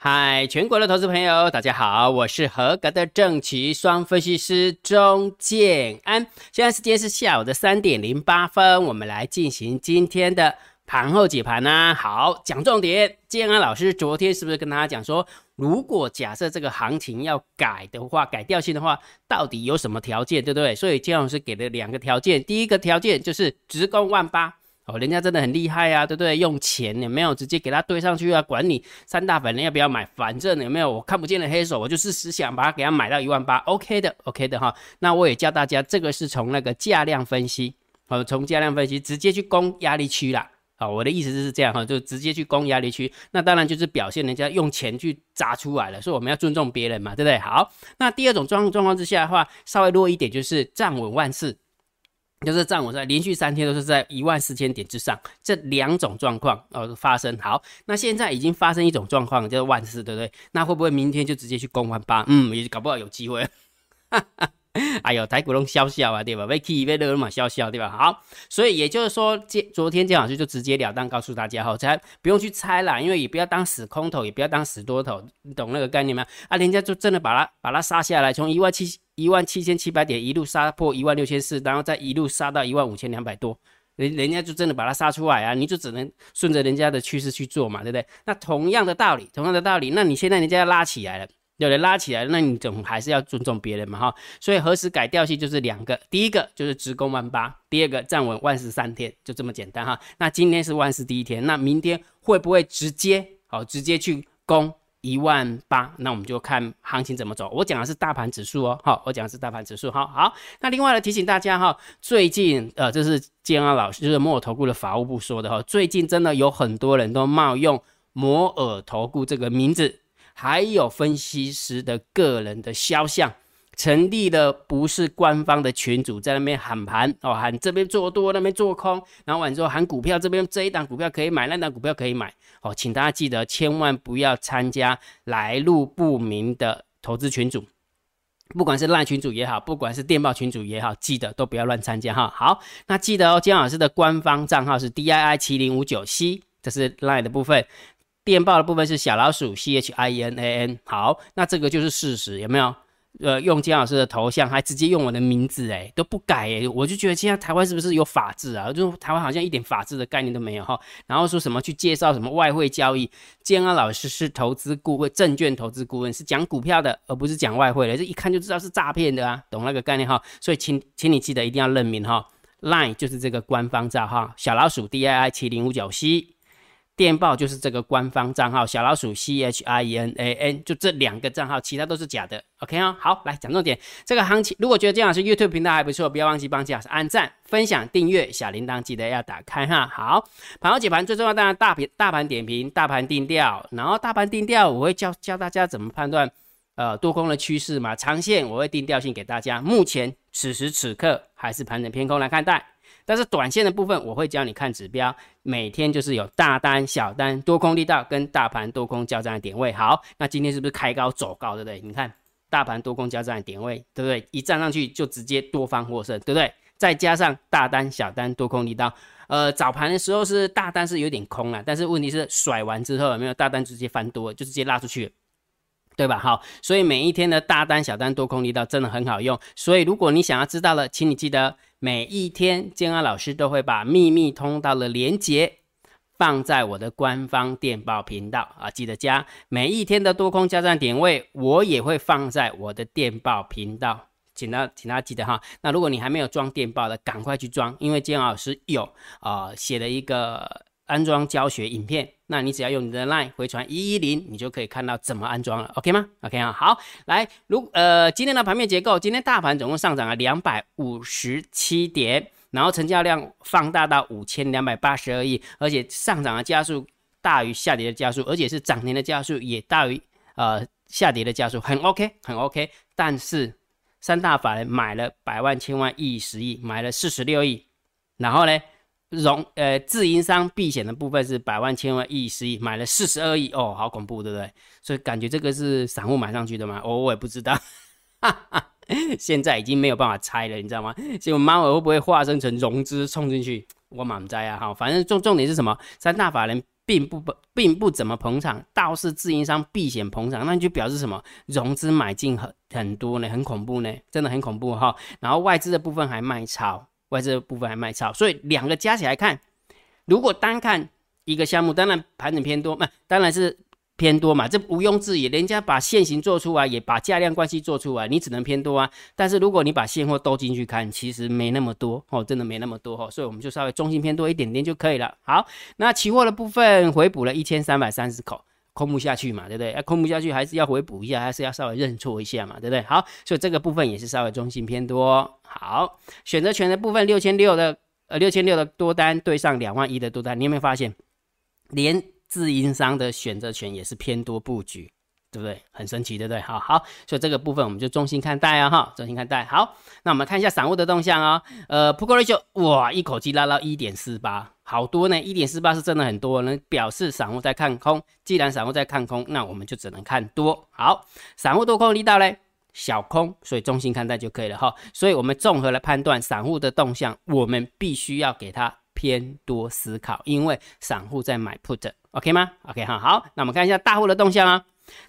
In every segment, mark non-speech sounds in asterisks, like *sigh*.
嗨，全国的投资朋友，大家好，我是合格的正奇双分析师钟建安。现在时间是下午的三点零八分，我们来进行今天的盘后解盘呢。好，讲重点。建安老师昨天是不是跟大家讲说，如果假设这个行情要改的话，改调性的话，到底有什么条件，对不对？所以建安老师给了两个条件，第一个条件就是直攻万八。哦，人家真的很厉害啊，对不对？用钱有没有直接给他堆上去啊？管你三大粉人要不要买，反正有没有我看不见的黑手，我就是只想把它给他买到一万八，OK 的，OK 的哈。那我也教大家，这个是从那个价量分析，哦，从价量分析直接去攻压力区啦。好，我的意思就是这样哈，就直接去攻压力区。那当然就是表现人家用钱去砸出来了，所以我们要尊重别人嘛，对不对？好，那第二种状状况之下的话，稍微弱一点就是站稳万事。就是站稳在连续三天都是在一万四千点之上，这两种状况哦发生。好，那现在已经发生一种状况，叫万四，对不对？那会不会明天就直接去攻万八？嗯，也搞不好有机会。哈 *laughs* 哈哎呦，台股龙笑笑啊，对吧？被 K 被热嘛笑笑，对吧？好，所以也就是说，今昨天姜老师就直截了当告诉大家哈，才不用去猜啦，因为也不要当死空头，也不要当死多头，你懂那个概念吗？啊，人家就真的把它把它杀下来，从一万七一万七千七百点一路杀破一万六千四，然后再一路杀到一万五千两百多，人人家就真的把它杀出来啊，你就只能顺着人家的趋势去做嘛，对不对？那同样的道理，同样的道理，那你现在人家要拉起来了。有人拉起来，那你总还是要尊重别人嘛，哈。所以何时改调性就是两个，第一个就是直攻万八，第二个站稳万事三天，就这么简单哈。那今天是万事第一天，那明天会不会直接好直接去攻一万八？那我们就看行情怎么走。我讲的是大盘指数哦，好，我讲的是大盘指数，好好。那另外呢，提醒大家哈，最近呃，这是建安老师就是摩尔投顾的法务部说的哈，最近真的有很多人都冒用摩尔投顾这个名字。还有分析师的个人的肖像，成立的不是官方的群主，在那边喊盘哦，喊这边做多，那边做空，然后完之后喊股票，这边这一档股票可以买，那档股票可以买哦，请大家记得千万不要参加来路不明的投资群主，不管是烂群主也好，不管是电报群主也好，记得都不要乱参加哈。好，那记得哦，姜老师的官方账号是 D I I 七零五九 C，这是 Line 的部分。电报的部分是小老鼠 C H I N A N，好，那这个就是事实，有没有？呃，用姜老师的头像，还直接用我的名字，哎，都不改，哎，我就觉得现在台湾是不是有法治啊？就台湾好像一点法治的概念都没有哈。然后说什么去介绍什么外汇交易，姜老师是投资顾问，证券投资顾问，是讲股票的，而不是讲外汇的，这一看就知道是诈骗的啊，懂那个概念哈？所以请请你记得一定要认明哈，Line 就是这个官方账号，小老鼠 D I I 七零五九 C。电报就是这个官方账号，小老鼠 C H I N A N，就这两个账号，其他都是假的。OK 啊，好，来讲重点。这个行情，如果觉得姜老师 YouTube 频道还不错，不要忘记帮姜老师按赞、分享、订阅，小铃铛记得要打开哈。好，盘后解盘最重要，当然大盘大盘点评、大盘定调，然后大盘定调，我会教教大家怎么判断呃多空的趋势嘛，长线我会定调性给大家。目前此时此刻还是盘整偏空来看待。但是短线的部分，我会教你看指标，每天就是有大单、小单、多空力道跟大盘多空交战的点位。好，那今天是不是开高走高，对不对？你看大盘多空交战的点位，对不对？一站上去就直接多方获胜，对不对？再加上大单、小单、多空力道，呃，早盘的时候是大单是有点空了，但是问题是甩完之后有没有大单直接翻多，就直接拉出去，对吧？好，所以每一天的大单、小单、多空力道真的很好用。所以如果你想要知道了，请你记得。每一天，建安老师都会把秘密通道的连接放在我的官方电报频道啊，记得加。每一天的多空交战点位，我也会放在我的电报频道，请大请大家记得哈。那如果你还没有装电报的，赶快去装，因为建安老师有啊写了一个。安装教学影片，那你只要用你的 LINE 回传一一零，你就可以看到怎么安装了，OK 吗？OK 啊，好，来，如呃今天的盘面结构，今天大盘总共上涨了两百五十七点，然后成交量放大到五千两百八十二亿，而且上涨的加速大于下跌的加速，而且是涨停的加速也大于呃下跌的加速，很 OK，很 OK。但是三大法人买了百万、千万、亿、十亿，买了四十六亿，然后呢？融呃自营商避险的部分是百万千万亿十亿买了四十二亿哦，好恐怖对不对？所以感觉这个是散户买上去的吗？我我也不知道，哈哈，现在已经没有办法猜了，你知道吗？结果猫儿会不会化身成融资冲进去？我满栽啊，哈，反正重重点是什么？三大法人并不不并不怎么捧场，倒是自营商避险捧场，那就表示什么？融资买进很很多呢，很恐怖呢，真的很恐怖哈。然后外资的部分还卖超，外资部分还卖超，所以两个加起来看，如果单看一个项目，当然盘整偏多，那当然是。偏多嘛，这毋庸置疑，人家把现行做出来，也把价量关系做出来，你只能偏多啊。但是如果你把现货都进去看，其实没那么多哦，真的没那么多哦，所以我们就稍微中性偏多一点点就可以了。好，那期货的部分回补了一千三百三十口，空不下去嘛，对不对？要空不下去，还是要回补一下，还是要稍微认错一下嘛，对不对？好，所以这个部分也是稍微中性偏多。好，选择权的部分六千六的呃六千六的多单对上两万一的多单，你有没有发现连？自营商的选择权也是偏多布局，对不对？很神奇，对不对？好好，所以这个部分我们就中心看待啊，哈，中心看待。好，那我们看一下散户的动向啊，呃，Put Ratio，哇，一口气拉到一点四八，好多呢，一点四八是真的很多，能表示散户在看空。既然散户在看空，那我们就只能看多。好，散户多空力道嘞，小空，所以中心看待就可以了哈。所以我们综合来判断散户的动向，我们必须要给它偏多思考，因为散户在买 Put。OK 吗？OK 哈，好，那我们看一下大户的动向啊。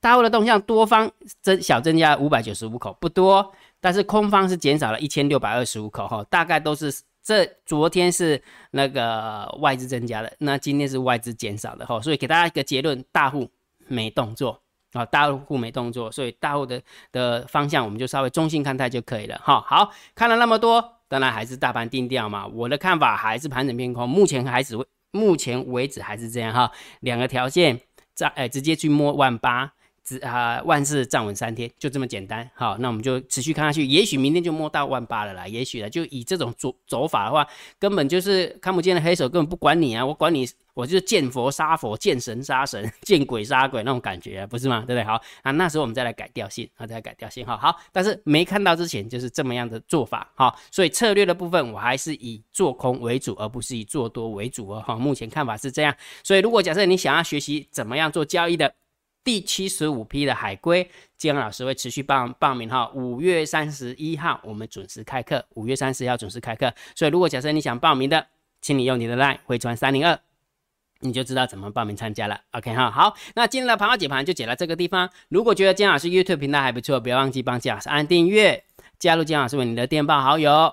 大户的动向，多方增小增加五百九十五口，不多，但是空方是减少了一千六百二十五口哈，大概都是这昨天是那个外资增加的，那今天是外资减少的哈，所以给大家一个结论，大户没动作啊，大户没动作，所以大户的的方向我们就稍微中性看待就可以了哈。好看了那么多，当然还是大盘定调嘛，我的看法还是盘整偏空，目前还只会。目前为止还是这样哈，两个条件站哎，直接去摸万八，只啊万事站稳三天，就这么简单。好，那我们就持续看下去，也许明天就摸到万八了啦，也许呢，就以这种走走法的话，根本就是看不见的黑手，根本不管你啊，我管你。我就是见佛杀佛，见神杀神，见鬼杀鬼那种感觉，不是吗？对不对？好啊，那时候我们再来改调性啊，再来改调性哈。好，但是没看到之前就是这么样的做法哈，所以策略的部分我还是以做空为主，而不是以做多为主哦。哈，目前看法是这样。所以如果假设你想要学习怎么样做交易的第七十五批的海归，建安老师会持续报报名哈。五月三十一号我们准时开课，五月三十号准时开课。所以如果假设你想报名的，请你用你的 line 回传三零二。你就知道怎么报名参加了，OK 哈，好，那今天的盘后解盘就解到这个地方。如果觉得姜老师 YouTube 频道还不错，不要忘记帮姜老师按订阅，加入姜老师为你的电报好友，